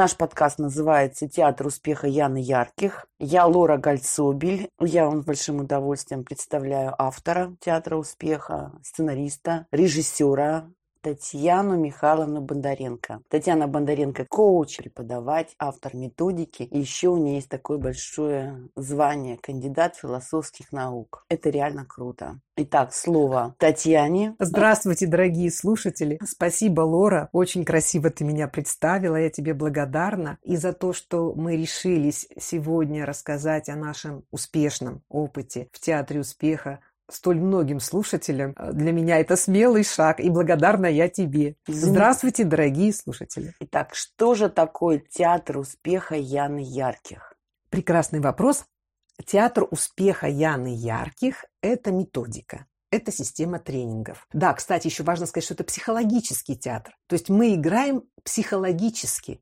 Наш подкаст называется «Театр успеха Яны Ярких». Я Лора Гальцобель. Я вам с большим удовольствием представляю автора «Театра успеха», сценариста, режиссера, Татьяну Михайловну Бондаренко. Татьяна Бондаренко – коуч, преподаватель, автор методики. И еще у нее есть такое большое звание – кандидат философских наук. Это реально круто. Итак, слово Татьяне. Здравствуйте, дорогие слушатели. Спасибо, Лора. Очень красиво ты меня представила. Я тебе благодарна. И за то, что мы решились сегодня рассказать о нашем успешном опыте в Театре успеха столь многим слушателям. Э, для меня это смелый шаг, и благодарна я тебе. Здравствуйте, дорогие слушатели. Итак, что же такое театр успеха Яны Ярких? Прекрасный вопрос. Театр успеха Яны Ярких – это методика. Это система тренингов. Да, кстати, еще важно сказать, что это психологический театр. То есть мы играем психологически.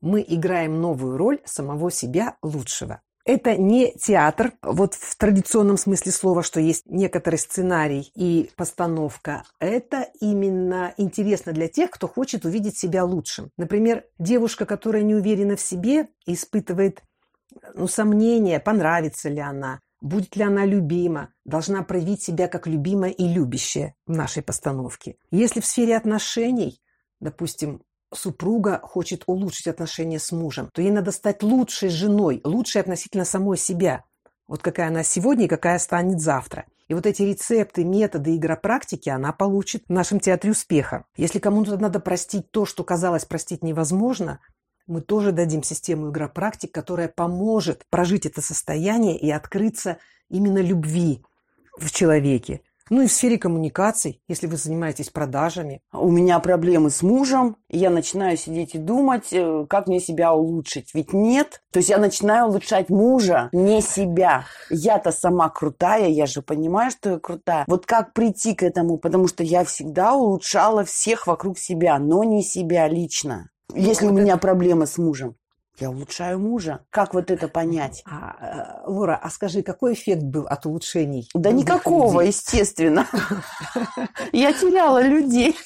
Мы играем новую роль самого себя лучшего. Это не театр, вот в традиционном смысле слова, что есть некоторый сценарий и постановка. Это именно интересно для тех, кто хочет увидеть себя лучшим. Например, девушка, которая не уверена в себе, испытывает ну, сомнения, понравится ли она, будет ли она любима, должна проявить себя как любимая и любящая в нашей постановке. Если в сфере отношений, допустим, супруга хочет улучшить отношения с мужем, то ей надо стать лучшей женой, лучшей относительно самой себя. Вот какая она сегодня и какая станет завтра. И вот эти рецепты, методы, игропрактики она получит в нашем театре успеха. Если кому-то надо простить то, что казалось простить невозможно, мы тоже дадим систему игропрактик, которая поможет прожить это состояние и открыться именно любви в человеке. Ну и в сфере коммуникаций, если вы занимаетесь продажами. У меня проблемы с мужем, и я начинаю сидеть и думать, э, как мне себя улучшить. Ведь нет. То есть я начинаю улучшать мужа, не себя. Я-то сама крутая, я же понимаю, что я крутая. Вот как прийти к этому? Потому что я всегда улучшала всех вокруг себя, но не себя лично. Если ну, у меня это... проблемы с мужем. Я улучшаю мужа. Как вот это понять? А, э, Лора, а скажи, какой эффект был от улучшений? Да никакого, людей? естественно. Я теряла людей.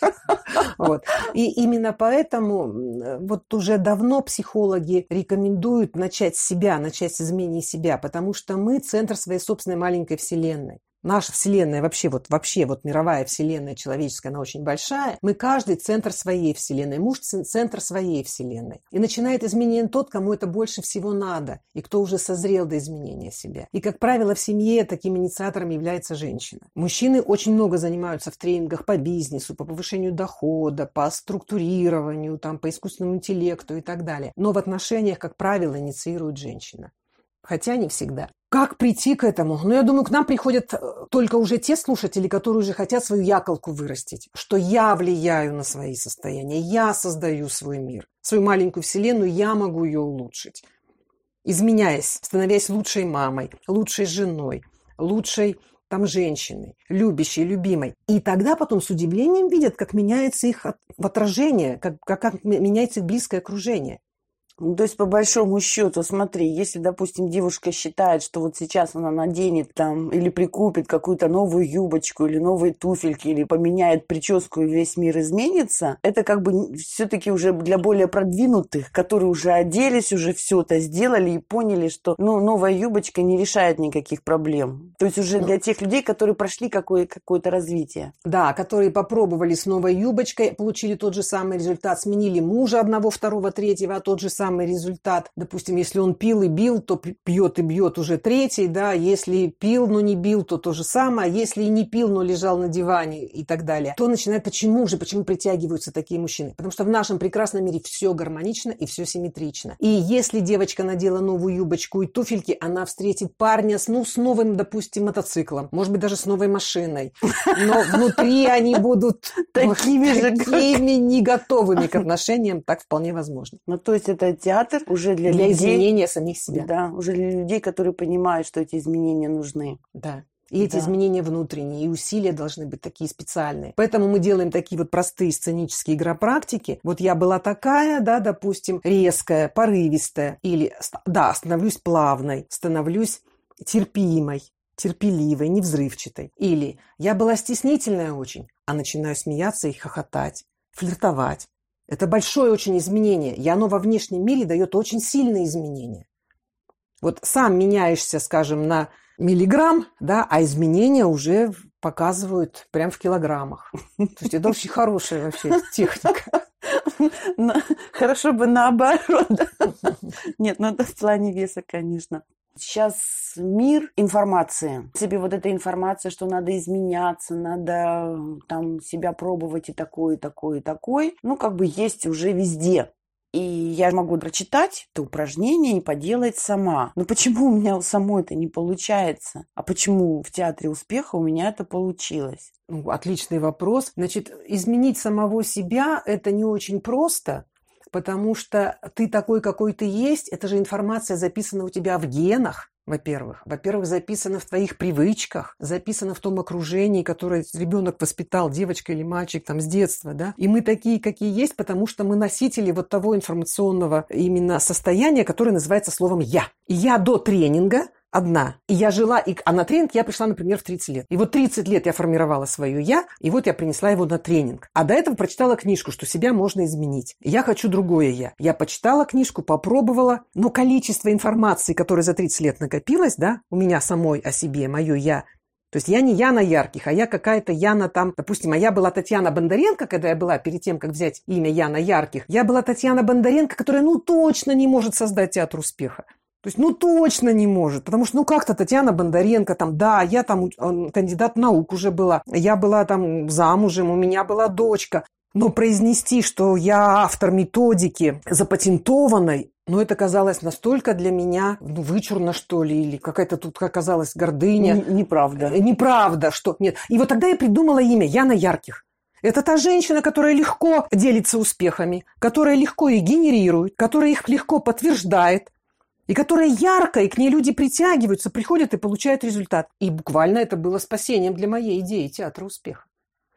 Вот. И именно поэтому вот уже давно психологи рекомендуют начать с себя, начать с изменения себя, потому что мы центр своей собственной маленькой вселенной наша Вселенная, вообще вот, вообще вот мировая Вселенная человеческая, она очень большая, мы каждый центр своей Вселенной, муж центр своей Вселенной. И начинает изменение тот, кому это больше всего надо, и кто уже созрел до изменения себя. И, как правило, в семье таким инициатором является женщина. Мужчины очень много занимаются в тренингах по бизнесу, по повышению дохода, по структурированию, там, по искусственному интеллекту и так далее. Но в отношениях, как правило, инициирует женщина. Хотя не всегда. Как прийти к этому? Ну, я думаю, к нам приходят э, только уже те слушатели, которые уже хотят свою яколку вырастить, что я влияю на свои состояния, я создаю свой мир, свою маленькую вселенную, я могу ее улучшить. Изменяясь, становясь лучшей мамой, лучшей женой, лучшей там женщиной, любящей, любимой. И тогда потом с удивлением видят, как меняется их отражение, как, как, как меняется их близкое окружение. Ну, то есть, по большому счету, смотри, если, допустим, девушка считает, что вот сейчас она наденет там или прикупит какую-то новую юбочку или новые туфельки, или поменяет прическу и весь мир изменится, это как бы все-таки уже для более продвинутых, которые уже оделись, уже все это сделали и поняли, что ну, новая юбочка не решает никаких проблем. То есть уже для тех людей, которые прошли какое- какое-то развитие. Да, которые попробовали с новой юбочкой, получили тот же самый результат, сменили мужа одного, второго, третьего, а тот же самый самый результат. Допустим, если он пил и бил, то пьет и бьет уже третий, да, если пил, но не бил, то то же самое, а если и не пил, но лежал на диване и так далее, то начинает, почему же, почему притягиваются такие мужчины? Потому что в нашем прекрасном мире все гармонично и все симметрично. И если девочка надела новую юбочку и туфельки, она встретит парня с, ну, с новым, допустим, мотоциклом, может быть, даже с новой машиной, но внутри они будут такими же, такими не готовыми к отношениям, так вполне возможно. Ну, то есть это театр уже для, для людей... изменения самих себя. Да, уже для людей, которые понимают, что эти изменения нужны. Да. И эти да. изменения внутренние, и усилия должны быть такие специальные. Поэтому мы делаем такие вот простые сценические игропрактики. Вот я была такая, да, допустим, резкая, порывистая, или, да, становлюсь плавной, становлюсь терпимой, терпеливой, невзрывчатой. Или я была стеснительная очень, а начинаю смеяться и хохотать, флиртовать Это большое очень изменение, и оно во внешнем мире дает очень сильные изменения. Вот сам меняешься, скажем, на миллиграмм, да, а изменения уже показывают прям в килограммах. То есть это очень хорошая вообще техника. Хорошо бы наоборот. Нет, ну это в плане веса, конечно. Сейчас мир информации. Тебе вот эта информация, что надо изменяться, надо там себя пробовать и такой, и такой, и такой. Ну, как бы есть уже везде. И я могу прочитать это упражнение и поделать сама. Но почему у меня у самой это не получается? А почему в театре успеха у меня это получилось? Ну, отличный вопрос. Значит, изменить самого себя – это не очень просто, потому что ты такой, какой ты есть. Это же информация записана у тебя в генах во-первых. Во-первых, записано в твоих привычках, записано в том окружении, которое ребенок воспитал, девочка или мальчик, там, с детства, да. И мы такие, какие есть, потому что мы носители вот того информационного именно состояния, которое называется словом «я». И я до тренинга одна. И я жила, и, а на тренинг я пришла, например, в 30 лет. И вот 30 лет я формировала свое «я», и вот я принесла его на тренинг. А до этого прочитала книжку, что себя можно изменить. Я хочу другое «я». Я почитала книжку, попробовала, но количество информации, которое за 30 лет накопилось, да, у меня самой о себе, мое «я», то есть я не Яна Ярких, а я какая-то Яна там, допустим, а я была Татьяна Бондаренко, когда я была перед тем, как взять имя Яна Ярких, я была Татьяна Бондаренко, которая ну точно не может создать театр успеха. То есть, ну, точно не может. Потому что, ну, как-то Татьяна Бондаренко, там, да, я там кандидат наук уже была, я была там замужем, у меня была дочка. Но произнести, что я автор методики запатентованной, ну, это казалось настолько для меня ну, вычурно, что ли, или какая-то тут оказалась гордыня. Неправда. Э, неправда, что... Нет. И вот тогда я придумала имя Яна Ярких. Это та женщина, которая легко делится успехами, которая легко их генерирует, которая их легко подтверждает, и которая яркая, и к ней люди притягиваются, приходят и получают результат. И буквально это было спасением для моей идеи театра успеха.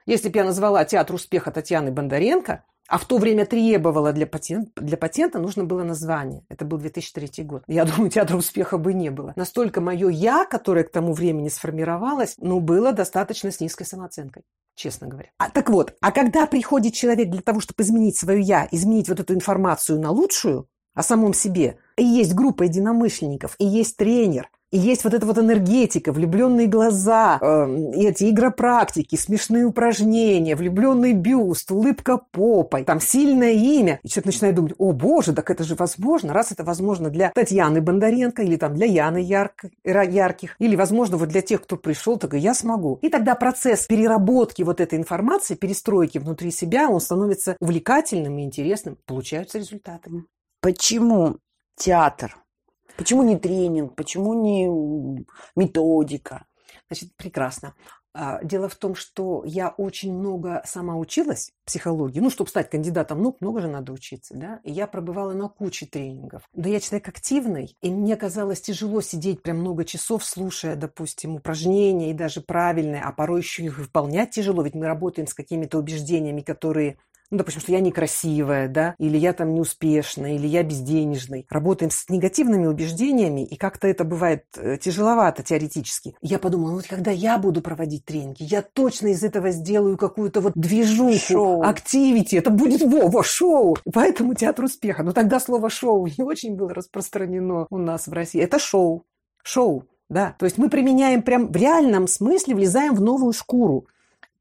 Если бы я назвала театр успеха Татьяны Бондаренко, а в то время требовала для патента, для патента нужно было название. Это был 2003 год. Я думаю, театра успеха бы не было. Настолько мое «я», которое к тому времени сформировалось, ну, было достаточно с низкой самооценкой честно говоря. А, так вот, а когда приходит человек для того, чтобы изменить свое «я», изменить вот эту информацию на лучшую, о самом себе. И есть группа единомышленников, и есть тренер, и есть вот эта вот энергетика, влюбленные глаза, э, эти игропрактики, смешные упражнения, влюбленный бюст, улыбка попой, там сильное имя. И человек начинает думать, о боже, так это же возможно. Раз это возможно для Татьяны Бондаренко или там для Яны Ярк, Ярких, или возможно вот для тех, кто пришел, так и я смогу. И тогда процесс переработки вот этой информации, перестройки внутри себя, он становится увлекательным и интересным. Получаются результаты. Почему театр? Почему не тренинг? Почему не методика? Значит, прекрасно. А, дело в том, что я очень много сама училась психологии. Ну, чтобы стать кандидатом наук, много же надо учиться, да? И я пробывала на куче тренингов. Да я человек активный, и мне казалось тяжело сидеть прям много часов, слушая, допустим, упражнения и даже правильные, а порой еще их выполнять тяжело, ведь мы работаем с какими-то убеждениями, которые ну, допустим, что я некрасивая, да, или я там неуспешная, или я безденежный. Работаем с негативными убеждениями, и как-то это бывает э, тяжеловато теоретически. Я подумала, вот когда я буду проводить тренинги, я точно из этого сделаю какую-то вот движуху, шоу. активити, это будет во, во, шоу. Поэтому театр успеха. Но тогда слово шоу не очень было распространено у нас в России. Это шоу. Шоу. Да, то есть мы применяем прям в реальном смысле, влезаем в новую шкуру.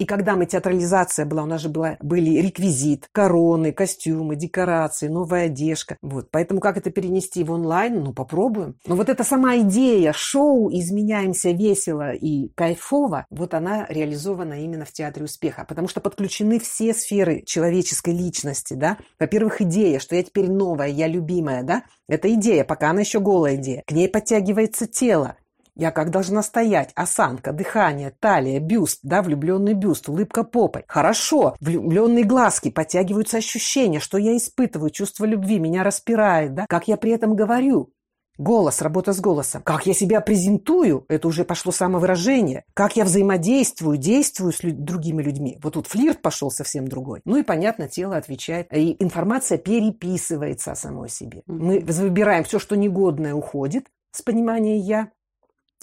И когда мы театрализация была, у нас же была, были реквизит, короны, костюмы, декорации, новая одежда. Вот. Поэтому как это перенести в онлайн? Ну, попробуем. Но вот эта сама идея шоу «Изменяемся весело и кайфово», вот она реализована именно в Театре успеха. Потому что подключены все сферы человеческой личности, да. Во-первых, идея, что я теперь новая, я любимая, да. Это идея, пока она еще голая идея. К ней подтягивается тело. Я как должна стоять? Осанка, дыхание, талия, бюст, да, влюбленный бюст, улыбка попой. Хорошо, влюбленные глазки, подтягиваются ощущения, что я испытываю, чувство любви, меня распирает, да. Как я при этом говорю? Голос, работа с голосом. Как я себя презентую, это уже пошло самовыражение. Как я взаимодействую, действую с люд- другими людьми. Вот тут флирт пошел совсем другой. Ну и, понятно, тело отвечает. И информация переписывается о самой себе. Мы выбираем все, что негодное, уходит с понимания «я».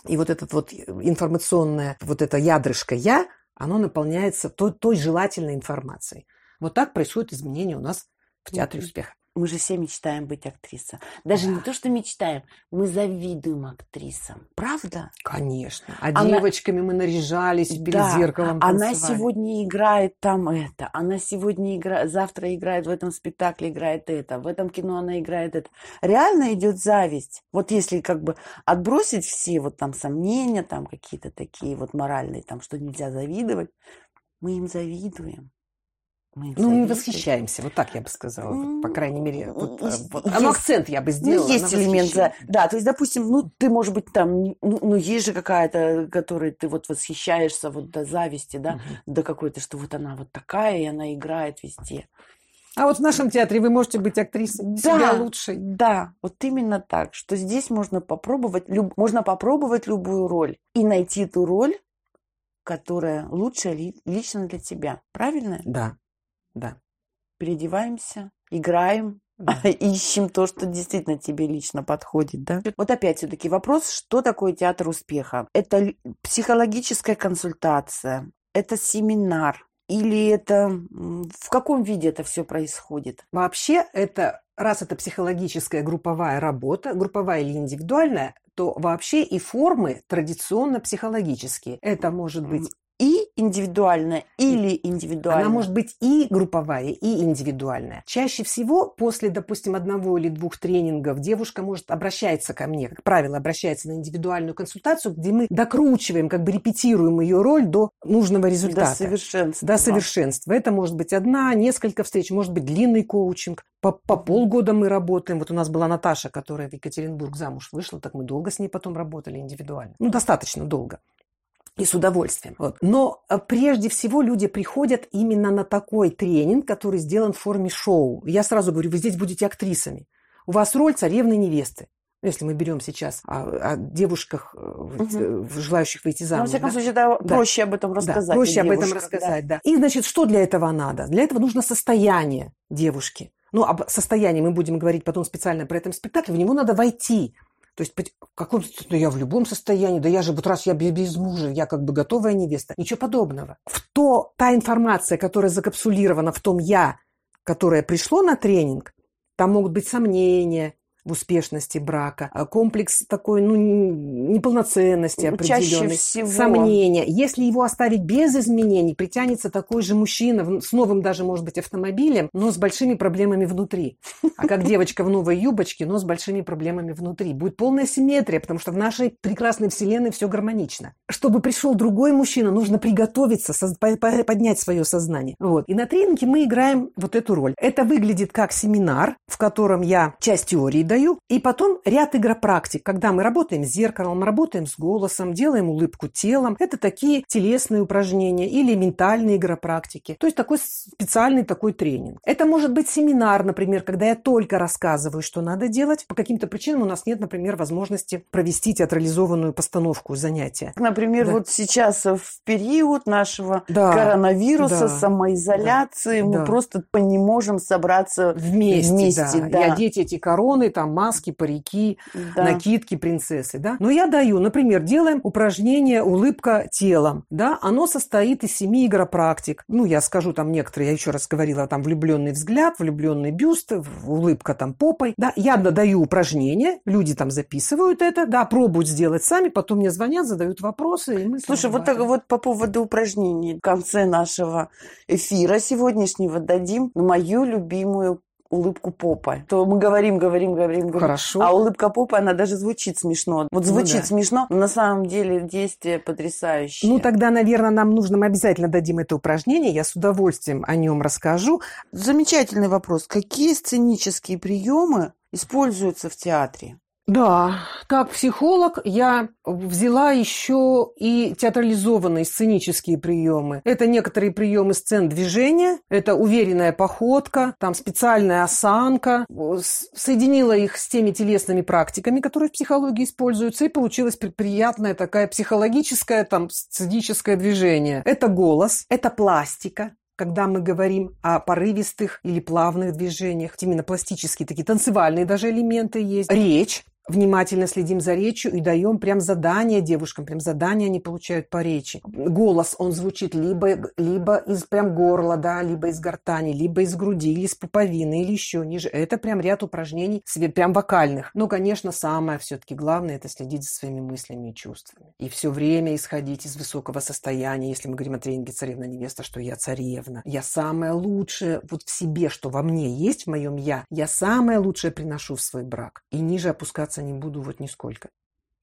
И вот этот вот информационное, вот это ядрышко «я», оно наполняется той, той желательной информацией. Вот так происходит изменение у нас в театре успеха. Мы же все мечтаем быть актрисой. Даже да. не то, что мечтаем, мы завидуем актрисам. Правда? Конечно. А она... девочками мы наряжались перед да. зеркалом. Танцевали. Она сегодня играет там это. Она сегодня играет, завтра играет в этом спектакле, играет это. В этом кино она играет это. Реально идет зависть. Вот если как бы отбросить все вот там сомнения, там какие-то такие вот моральные, там, что нельзя завидовать, мы им завидуем. Мы ну, мы восхищаемся, вот так я бы сказала, вот, по крайней мере. Вот, есть, вот, есть, ну, акцент я бы ну, сделала. Ну, есть элемент, да, да. То есть, допустим, ну, ты, может быть, там, ну, ну есть же какая-то, которой ты вот восхищаешься вот до зависти, да, угу. до какой-то, что вот она вот такая, и она играет везде. А вот в нашем театре вы можете быть актрисой да, себя лучшей. Да, вот именно так, что здесь можно попробовать, люб, можно попробовать любую роль и найти ту роль, которая лучшая ли, лично для тебя. Правильно? Да. Да. Переодеваемся, играем, да. ищем то, что действительно тебе лично подходит, да? Вот опять все-таки вопрос, что такое театр успеха? Это психологическая консультация, это семинар, или это в каком виде это все происходит? Вообще это, раз это психологическая групповая работа, групповая или индивидуальная, то вообще и формы традиционно психологические. Это может быть и индивидуальная или индивидуальная? Она может быть и групповая, и индивидуальная. Чаще всего после, допустим, одного или двух тренингов девушка может обращаться ко мне, как правило, обращается на индивидуальную консультацию, где мы докручиваем, как бы репетируем ее роль до нужного результата. До совершенства. До совершенства. Это может быть одна, несколько встреч, может быть длинный коучинг. По, по полгода мы работаем. Вот у нас была Наташа, которая в Екатеринбург замуж вышла, так мы долго с ней потом работали индивидуально. Ну, достаточно долго и с удовольствием. Вот. Но э, прежде всего люди приходят именно на такой тренинг, который сделан в форме шоу. Я сразу говорю, вы здесь будете актрисами. У вас роль царевной невесты. Ну, если мы берем сейчас о, о девушках, угу. желающих выйти замуж. Ну, во всяком да? случае, да, проще об этом рассказать. Да, проще об этом рассказать, да. да. И, значит, что для этого надо? Для этого нужно состояние девушки. Ну, об состоянии мы будем говорить потом специально про этом спектакле. В него надо войти. То есть в каком да я в любом состоянии, да я же вот раз я без мужа, я как бы готовая невеста. Ничего подобного. В то, та информация, которая закапсулирована в том я, которое пришло на тренинг, там могут быть сомнения, в успешности брака, а комплекс такой, ну, неполноценности определенной, всего. сомнения. Если его оставить без изменений, притянется такой же мужчина с новым даже, может быть, автомобилем, но с большими проблемами внутри. А как девочка в новой юбочке, но с большими проблемами внутри. Будет полная симметрия, потому что в нашей прекрасной вселенной все гармонично. Чтобы пришел другой мужчина, нужно приготовиться, поднять свое сознание. Вот. И на тренинге мы играем вот эту роль. Это выглядит как семинар, в котором я часть теории даю, даю. И потом ряд игропрактик, когда мы работаем с зеркалом, работаем с голосом, делаем улыбку телом. Это такие телесные упражнения или ментальные игропрактики. То есть такой специальный такой тренинг. Это может быть семинар, например, когда я только рассказываю, что надо делать. По каким-то причинам у нас нет, например, возможности провести театрализованную постановку занятия. Например, да. вот сейчас в период нашего да. коронавируса, да. самоизоляции, да. мы да. просто не можем собраться вместе. вместе да. Да. И одеть эти короны, там, маски, парики, да. накидки принцессы, да. Но я даю, например, делаем упражнение «Улыбка телом», да, оно состоит из семи игропрактик. Ну, я скажу там некоторые, я еще раз говорила, там влюбленный взгляд, влюбленный бюст, улыбка там попой, да. Я даю упражнения, люди там записывают это, да, пробуют сделать сами, потом мне звонят, задают вопросы, и мы Слушай, вот так вот по поводу упражнений в конце нашего эфира сегодняшнего дадим мою любимую улыбку попа. То мы говорим, говорим, говорим, говорим. Хорошо. А улыбка попа, она даже звучит смешно. Вот ну звучит ну, да. смешно, но на самом деле действие потрясающее. Ну, тогда, наверное, нам нужно, мы обязательно дадим это упражнение. Я с удовольствием о нем расскажу. Замечательный вопрос. Какие сценические приемы используются в театре? Да, как психолог я взяла еще и театрализованные сценические приемы. Это некоторые приемы сцен движения, это уверенная походка, там специальная осанка. Соединила их с теми телесными практиками, которые в психологии используются, и получилась приятная такая психологическая, там, сценическое движение. Это голос, это пластика, когда мы говорим о порывистых или плавных движениях, именно пластические такие танцевальные даже элементы есть. Речь, внимательно следим за речью и даем прям задания девушкам, прям задания они получают по речи. Голос, он звучит либо, либо из прям горла, да, либо из гортани, либо из груди, или из пуповины, или еще ниже. Это прям ряд упражнений прям вокальных. Но, конечно, самое все-таки главное – это следить за своими мыслями и чувствами. И все время исходить из высокого состояния, если мы говорим о тренинге «Царевна-невеста», что я царевна. Я самое лучшее вот в себе, что во мне есть, в моем «я». Я самое лучшее приношу в свой брак. И ниже опускаться не буду вот нисколько.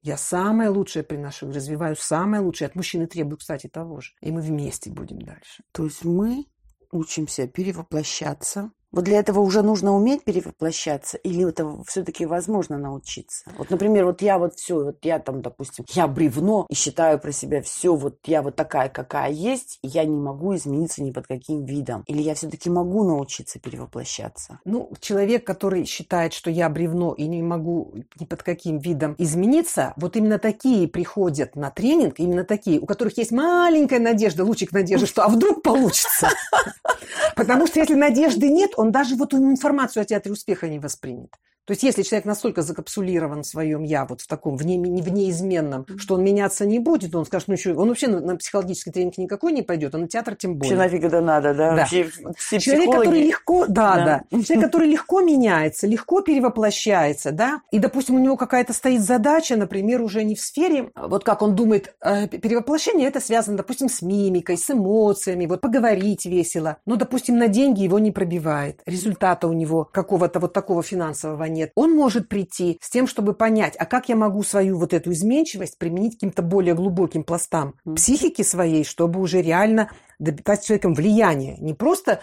Я самое лучшее приношу, развиваю самое лучшее. От мужчины требую, кстати, того же. И мы вместе будем дальше. То есть мы учимся перевоплощаться вот для этого уже нужно уметь перевоплощаться, или это все-таки возможно научиться? Вот, например, вот я вот все, вот я там, допустим, я бревно и считаю про себя все, вот я вот такая, какая есть, и я не могу измениться ни под каким видом. Или я все-таки могу научиться перевоплощаться? Ну, человек, который считает, что я бревно и не могу ни под каким видом измениться, вот именно такие приходят на тренинг, именно такие, у которых есть маленькая надежда, лучик надежды, что а вдруг получится. Потому что если надежды нет, он даже вот информацию о театре успеха не воспримет. То есть, если человек настолько закапсулирован в своем «я», вот в таком вне, внеизменном, что он меняться не будет, он скажет, ну что, он вообще на, на психологический тренинг никакой не пойдет, а на театр тем более. Вообще нафиг это надо, да? да. Вообще, все человек, психологи... который легко, да, да, да. Человек, который легко меняется, легко перевоплощается, да, и, допустим, у него какая-то стоит задача, например, уже не в сфере, вот как он думает, э, перевоплощение это связано, допустим, с мимикой, с эмоциями, вот поговорить весело, но, допустим, на деньги его не пробивает, результата у него какого-то вот такого финансового нет. Он может прийти с тем, чтобы понять, а как я могу свою вот эту изменчивость применить к каким-то более глубоким пластам психики своей, чтобы уже реально добиться человеком влияния. Не просто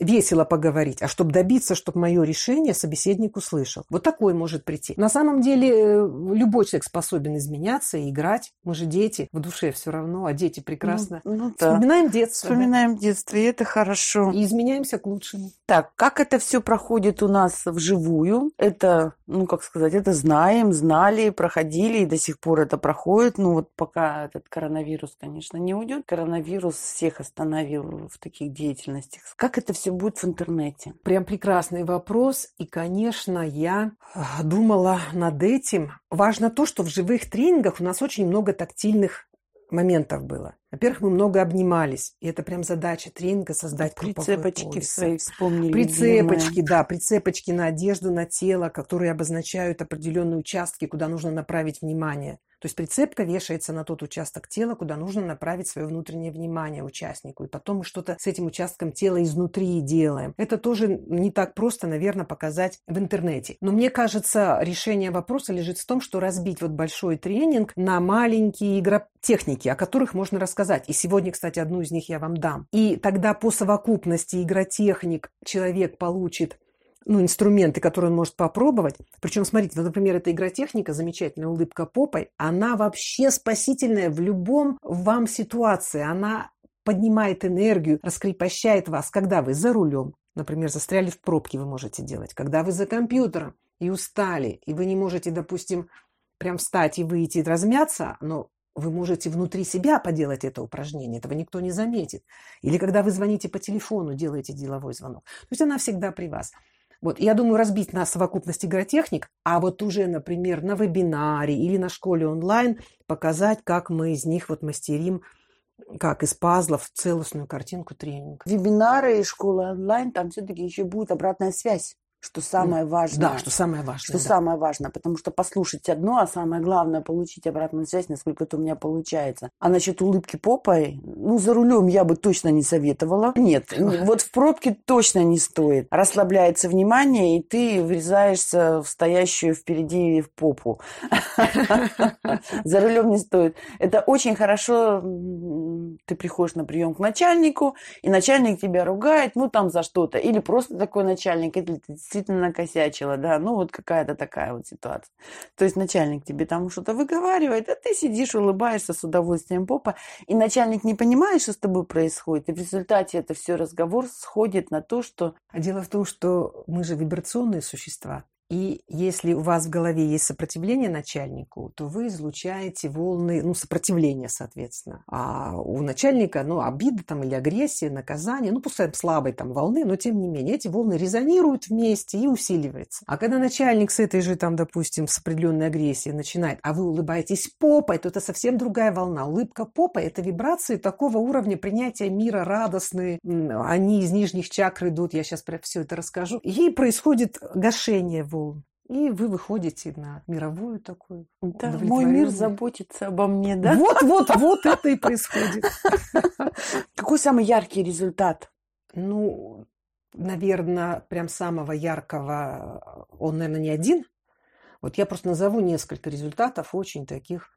весело поговорить, а чтобы добиться, чтобы мое решение собеседник услышал. Вот такой может прийти. На самом деле э, любой человек способен изменяться и играть. Мы же дети, в душе все равно, а дети прекрасно. Ну, ну, да. Вспоминаем детство. Вспоминаем да? детство, и это хорошо. И изменяемся к лучшему. Так, как это все проходит у нас вживую? Это, ну, как сказать, это знаем, знали, проходили, и до сих пор это проходит. Ну, вот пока этот коронавирус, конечно, не уйдет. Коронавирус всех остановил в таких деятельностях. Как это все все будет в интернете? Прям прекрасный вопрос. И, конечно, я а, думала над этим. Важно то, что в живых тренингах у нас очень много тактильных моментов было. Во-первых, мы много обнимались, и это прям задача тренинга создать Прицепочки свои вспомнили. Прицепочки, любимые. да, прицепочки на одежду, на тело, которые обозначают определенные участки, куда нужно направить внимание. То есть прицепка вешается на тот участок тела, куда нужно направить свое внутреннее внимание участнику. И потом мы что-то с этим участком тела изнутри делаем. Это тоже не так просто, наверное, показать в интернете. Но мне кажется, решение вопроса лежит в том, что разбить вот большой тренинг на маленькие игротехники, о которых можно рассказать. И сегодня, кстати, одну из них я вам дам. И тогда по совокупности игротехник человек получит ну, инструменты, которые он может попробовать. Причем, смотрите, вот, например, эта игротехника, замечательная улыбка попой, она вообще спасительная в любом вам ситуации. Она поднимает энергию, раскрепощает вас, когда вы за рулем, например, застряли в пробке, вы можете делать, когда вы за компьютером и устали, и вы не можете, допустим, прям встать и выйти и размяться, но вы можете внутри себя поделать это упражнение, этого никто не заметит. Или когда вы звоните по телефону, делаете деловой звонок. То есть она всегда при вас. Вот, я думаю, разбить на совокупность игротехник, а вот уже, например, на вебинаре или на школе онлайн показать, как мы из них вот мастерим как из пазлов целостную картинку тренинга. Вебинары и школа онлайн, там все-таки еще будет обратная связь что самое важное. Да, что самое важное. Что да. самое важное, потому что послушать одно, а самое главное получить обратную связь, насколько это у меня получается. А насчет улыбки попой, ну, за рулем я бы точно не советовала. Нет, вот в пробке точно не стоит. Расслабляется внимание, и ты врезаешься в стоящую впереди в попу. За рулем не стоит. Это очень хорошо. Ты приходишь на прием к начальнику, и начальник тебя ругает, ну, там за что-то. Или просто такой начальник, или ты действительно накосячила, да, ну вот какая-то такая вот ситуация. То есть начальник тебе там что-то выговаривает, а ты сидишь, улыбаешься с удовольствием попа, и начальник не понимает, что с тобой происходит, и в результате это все разговор сходит на то, что... А дело в том, что мы же вибрационные существа, И если у вас в голове есть сопротивление начальнику, то вы излучаете волны, ну, сопротивления, соответственно. А у начальника, ну, обида там или агрессия, наказание, ну, пускай слабой там волны, но тем не менее эти волны резонируют вместе и усиливаются. А когда начальник с этой же там, допустим, с определенной агрессией начинает, а вы улыбаетесь попой, то это совсем другая волна. Улыбка попой – это вибрации такого уровня принятия мира радостные. Они из нижних чакр идут, я сейчас про все это расскажу. И происходит гашение волн. И вы выходите на мировую такую. Да, мой мир заботится обо мне, да? Вот, вот, вот это и происходит. Какой самый яркий результат? Ну, наверное, прям самого яркого, он, наверное, не один. Вот я просто назову несколько результатов очень таких,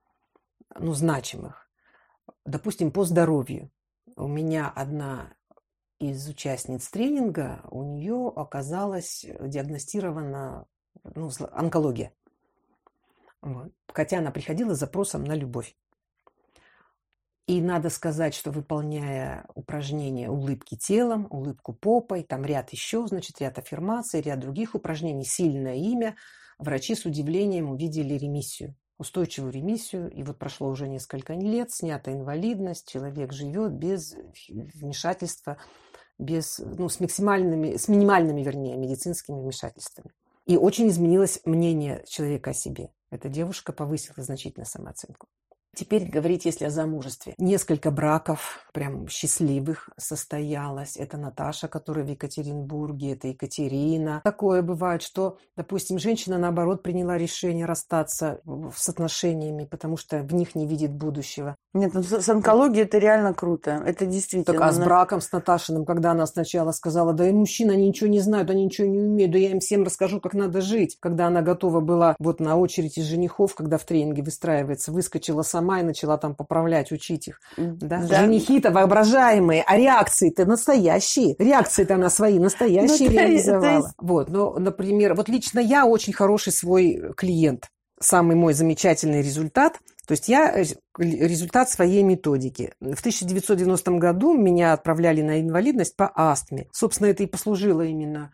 ну, значимых. Допустим, по здоровью. У меня одна из участниц тренинга, у нее оказалась диагностирована ну, онкология. Вот. Хотя она приходила с запросом на любовь. И надо сказать, что выполняя упражнения улыбки телом, улыбку попой, там ряд еще, значит, ряд аффирмаций, ряд других упражнений, сильное имя, врачи с удивлением увидели ремиссию, устойчивую ремиссию. И вот прошло уже несколько лет, снята инвалидность, человек живет без вмешательства, без, ну, с максимальными, с минимальными, вернее, медицинскими вмешательствами. И очень изменилось мнение человека о себе. Эта девушка повысила значительно самооценку. Теперь говорить, если о замужестве. Несколько браков, прям счастливых, состоялось. Это Наташа, которая в Екатеринбурге, это Екатерина. Такое бывает, что, допустим, женщина, наоборот, приняла решение расстаться с отношениями, потому что в них не видит будущего. Нет, ну, с онкологией это реально круто. Это действительно. Так, а с браком с Наташиным, когда она сначала сказала, да и мужчины, они ничего не знают, они ничего не умеют, да я им всем расскажу, как надо жить. Когда она готова была вот на очередь из женихов, когда в тренинге выстраивается, выскочила сама сама и начала там поправлять, учить их. Да? Да. Женихи-то воображаемые, а реакции-то настоящие. Реакции-то она свои настоящие ну, реализовала. Есть... Вот, ну, например, вот лично я очень хороший свой клиент. Самый мой замечательный результат то есть я результат своей методики. В 1990 году меня отправляли на инвалидность по астме. Собственно, это и послужило именно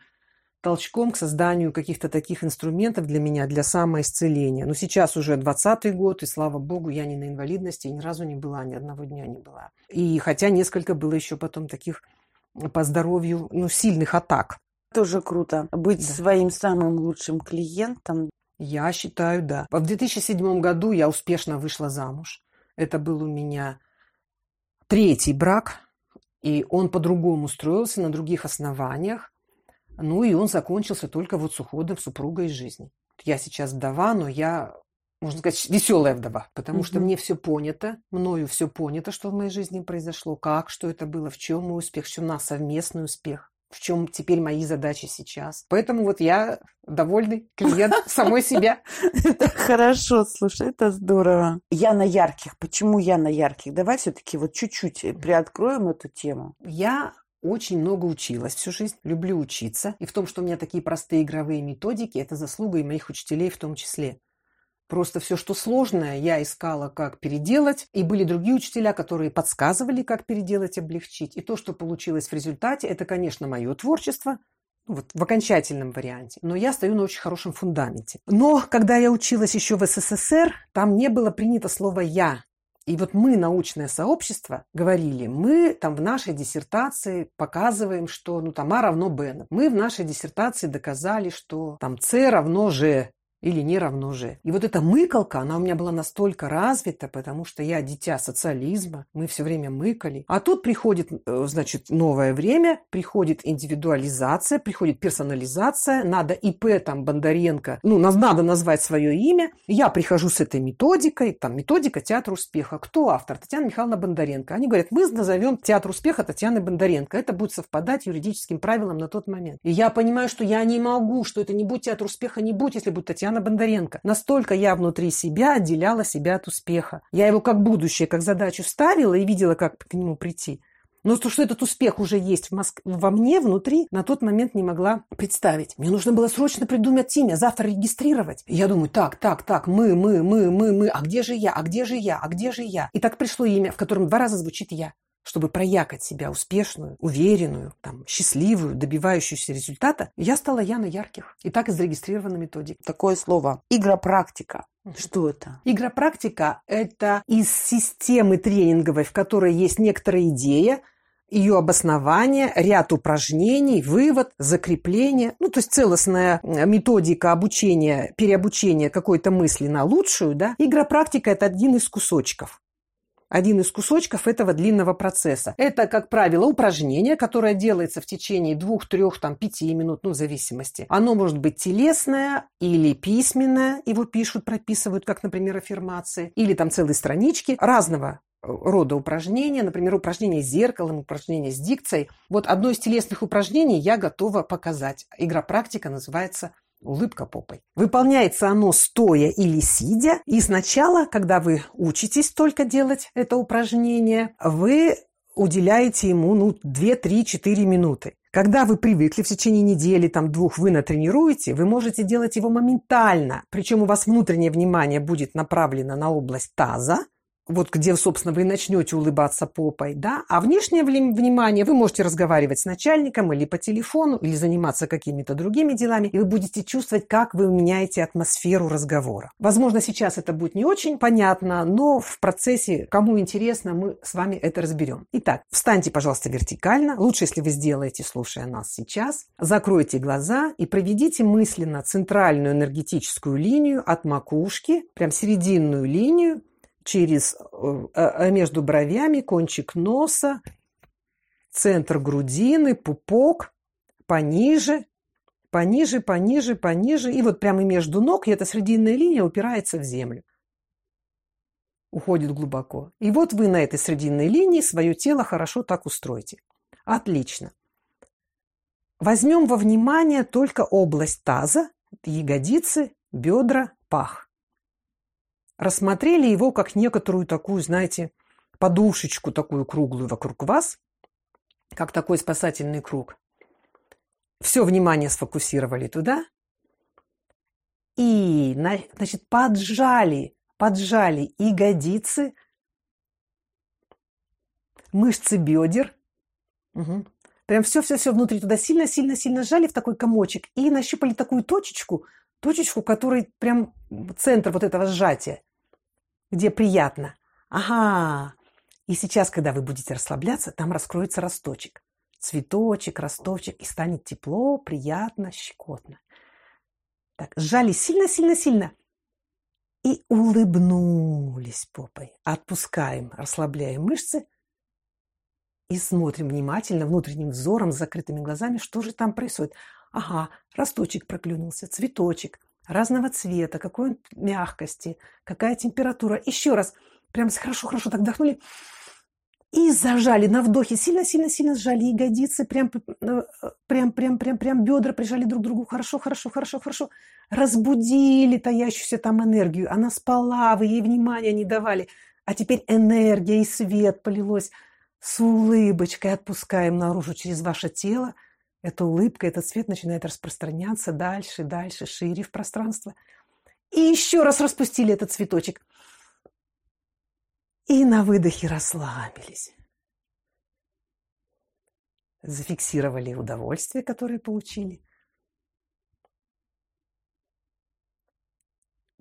толчком к созданию каких-то таких инструментов для меня, для самоисцеления. Но сейчас уже 20-й год, и слава богу, я не на инвалидности, и ни разу не была, ни одного дня не была. И хотя несколько было еще потом таких по здоровью, ну, сильных атак. Тоже круто. Быть да. своим самым лучшим клиентом. Я считаю, да. В 2007 году я успешно вышла замуж. Это был у меня третий брак, и он по-другому строился, на других основаниях. Ну и он закончился только вот с уходом супруга из жизни. Я сейчас вдова, но я, можно сказать, веселая вдова, потому угу. что мне все понято, мною все понято, что в моей жизни произошло, как, что это было, в чем мой успех, в чем наш совместный успех в чем теперь мои задачи сейчас. Поэтому вот я довольный клиент самой себя. Это хорошо, слушай, это здорово. Я на ярких. Почему я на ярких? Давай все-таки вот чуть-чуть приоткроем эту тему. Я очень много училась всю жизнь, люблю учиться. И в том, что у меня такие простые игровые методики, это заслуга и моих учителей в том числе. Просто все, что сложное, я искала, как переделать. И были другие учителя, которые подсказывали, как переделать, облегчить. И то, что получилось в результате, это, конечно, мое творчество, ну вот в окончательном варианте. Но я стою на очень хорошем фундаменте. Но когда я училась еще в СССР, там не было принято слово «я». И вот мы, научное сообщество, говорили, мы там в нашей диссертации показываем, что ну, там А равно Б. Мы в нашей диссертации доказали, что там С равно Ж или не равно же. И вот эта мыкалка, она у меня была настолько развита, потому что я дитя социализма, мы все время мыкали. А тут приходит, э, значит, новое время, приходит индивидуализация, приходит персонализация, надо ИП там Бондаренко, ну, надо назвать свое имя. Я прихожу с этой методикой, там методика театра успеха. Кто автор? Татьяна Михайловна Бондаренко. Они говорят, мы назовем театр успеха Татьяны Бондаренко. Это будет совпадать юридическим правилам на тот момент. И я понимаю, что я не могу, что это не будет театр успеха, не будет, если будет Татьяна Татьяна Бондаренко. Настолько я внутри себя отделяла себя от успеха. Я его как будущее, как задачу ставила и видела, как к нему прийти. Но то, что этот успех уже есть в Моск... во мне внутри, на тот момент не могла представить. Мне нужно было срочно придумать имя, завтра регистрировать. Я думаю, так, так, так, мы, мы, мы, мы, мы, а где же я, а где же я, а где же я? И так пришло имя, в котором два раза звучит я. Чтобы проякать себя успешную, уверенную, там, счастливую, добивающуюся результата, я стала Яна Ярких. И так и зарегистрирована методика. Такое слово. Игропрактика. Что это? Игропрактика – это из системы тренинговой, в которой есть некоторая идея, ее обоснование, ряд упражнений, вывод, закрепление. Ну, то есть целостная методика обучения, переобучения какой-то мысли на лучшую. Да? Игропрактика – это один из кусочков один из кусочков этого длинного процесса. Это, как правило, упражнение, которое делается в течение двух, трех, там, пяти минут, ну, в зависимости. Оно может быть телесное или письменное, его пишут, прописывают, как, например, аффирмации, или там целые странички разного рода упражнения, например, упражнения с зеркалом, упражнения с дикцией. Вот одно из телесных упражнений я готова показать. Игра практика называется улыбка попой. Выполняется оно стоя или сидя. И сначала, когда вы учитесь только делать это упражнение, вы уделяете ему ну, 2, 3, 4 минуты. Когда вы привыкли в течение недели, там, двух, вы натренируете, вы можете делать его моментально. Причем у вас внутреннее внимание будет направлено на область таза, вот где, собственно, вы начнете улыбаться попой, да, а внешнее внимание вы можете разговаривать с начальником или по телефону, или заниматься какими-то другими делами, и вы будете чувствовать, как вы меняете атмосферу разговора. Возможно, сейчас это будет не очень понятно, но в процессе, кому интересно, мы с вами это разберем. Итак, встаньте, пожалуйста, вертикально. Лучше, если вы сделаете, слушая нас сейчас. Закройте глаза и проведите мысленно центральную энергетическую линию от макушки, прям серединную линию, через э, э, между бровями, кончик носа, центр грудины, пупок, пониже, пониже, пониже, пониже. И вот прямо между ног, и эта срединная линия упирается в землю. Уходит глубоко. И вот вы на этой срединной линии свое тело хорошо так устроите. Отлично. Возьмем во внимание только область таза, ягодицы, бедра, пах рассмотрели его как некоторую такую, знаете, подушечку такую круглую вокруг вас, как такой спасательный круг. Все внимание сфокусировали туда и, значит, поджали, поджали ягодицы, мышцы бедер. Угу. Прям все-все-все внутри туда сильно-сильно-сильно сжали в такой комочек и нащупали такую точечку, точечку, которой прям центр вот этого сжатия, где приятно. Ага. И сейчас, когда вы будете расслабляться, там раскроется росточек. Цветочек, росточек, и станет тепло, приятно, щекотно. Так, сжали сильно-сильно-сильно. И улыбнулись попой. Отпускаем, расслабляем мышцы. И смотрим внимательно, внутренним взором, с закрытыми глазами, что же там происходит. Ага, росточек проклюнулся, цветочек разного цвета, какой он мягкости, какая температура. Еще раз, прям хорошо-хорошо так вдохнули и зажали на вдохе, сильно-сильно-сильно сжали ягодицы, прям, э, прям, прям, прям, прям бедра прижали друг к другу, хорошо, хорошо, хорошо, хорошо, разбудили таящуюся там энергию, она спала, вы ей внимания не давали, а теперь энергия и свет полилось с улыбочкой, отпускаем наружу через ваше тело, эта улыбка, этот цвет начинает распространяться дальше, дальше, шире в пространство. И еще раз распустили этот цветочек. И на выдохе расслабились. Зафиксировали удовольствие, которое получили.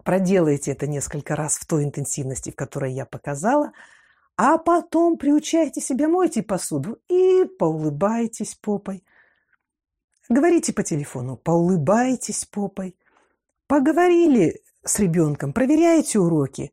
Проделайте это несколько раз в той интенсивности, в которой я показала, а потом приучайте себя, мойте посуду и поулыбайтесь попой – Говорите по телефону, поулыбайтесь попой. Поговорили с ребенком, проверяйте уроки.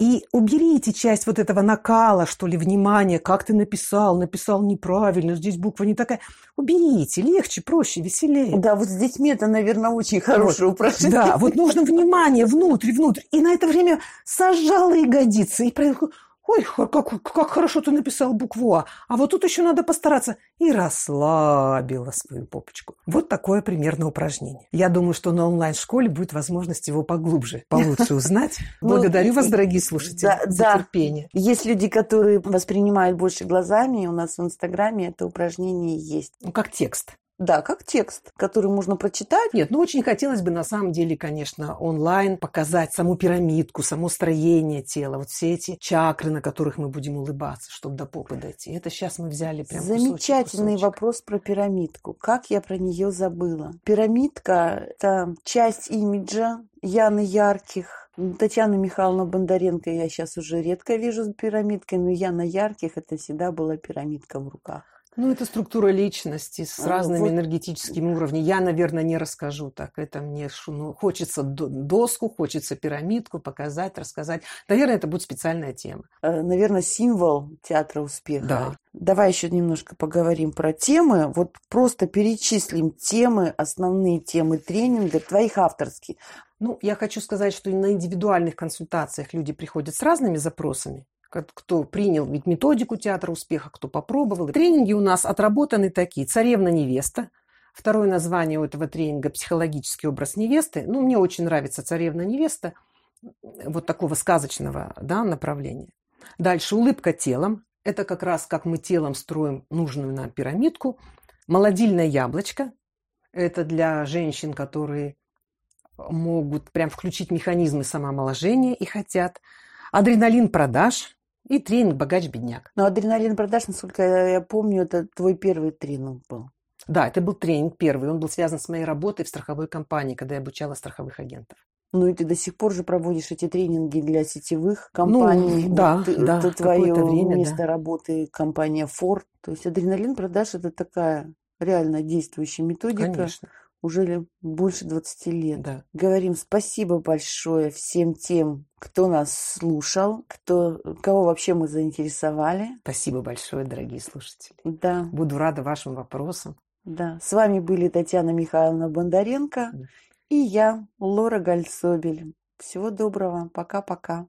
И уберите часть вот этого накала, что ли, внимания, как ты написал, написал неправильно, здесь буква не такая. Уберите, легче, проще, веселее. Да, вот с детьми это, наверное, очень хорошее вот, упражнение. Да, вот нужно внимание внутрь, внутрь. И на это время сажала ягодицы и проехала Ой, как, как хорошо ты написал букву А. А вот тут еще надо постараться. И расслабила свою попочку. Вот такое примерно упражнение. Я думаю, что на онлайн-школе будет возможность его поглубже, получше узнать. Ну, Благодарю вас, дорогие слушатели, за терпение. Есть люди, которые воспринимают больше глазами. У нас в Инстаграме это упражнение есть. Ну, как текст. Да, как текст, который можно прочитать. Нет, ну очень хотелось бы на самом деле, конечно, онлайн показать саму пирамидку, само строение тела, вот все эти чакры, на которых мы будем улыбаться, чтобы до попы дойти. Это сейчас мы взяли прям Замечательный кусочек, вопрос про пирамидку. Как я про нее забыла? Пирамидка – это часть имиджа Яны Ярких, Татьяна Михайловна Бондаренко я сейчас уже редко вижу с пирамидкой, но Яна Ярких это всегда была пирамидка в руках. Ну, это структура личности с а, разными вот. энергетическими уровнями. Я, наверное, не расскажу так. Это мне ну, хочется доску, хочется пирамидку показать, рассказать. Наверное, это будет специальная тема. Э, наверное, символ театра успеха. Да. Давай еще немножко поговорим про темы. Вот просто перечислим темы, основные темы тренинга, твоих авторских. Ну, я хочу сказать, что на индивидуальных консультациях люди приходят с разными запросами кто принял ведь методику театра успеха, кто попробовал. Тренинги у нас отработаны такие. Царевна-невеста. Второе название у этого тренинга – психологический образ невесты. Ну, мне очень нравится царевна-невеста вот такого сказочного да, направления. Дальше улыбка телом. Это как раз как мы телом строим нужную нам пирамидку. Молодильное яблочко. Это для женщин, которые могут прям включить механизмы самоомоложения и хотят. Адреналин продаж и тренинг «Богач-бедняк». Но адреналин продаж, насколько я помню, это твой первый тренинг был. Да, это был тренинг первый. Он был связан с моей работой в страховой компании, когда я обучала страховых агентов. Ну и ты до сих пор же проводишь эти тренинги для сетевых компаний. Ну, да, ты, да. Это твое время, место да. работы компания Ford. То есть адреналин продаж это такая реально действующая методика. Конечно уже больше 20 лет. Да. Говорим спасибо большое всем тем, кто нас слушал, кто, кого вообще мы заинтересовали. Спасибо большое, дорогие слушатели. Да. Буду рада вашим вопросам. Да. С вами были Татьяна Михайловна Бондаренко да. и я, Лора Гальцобель. Всего доброго. Пока-пока.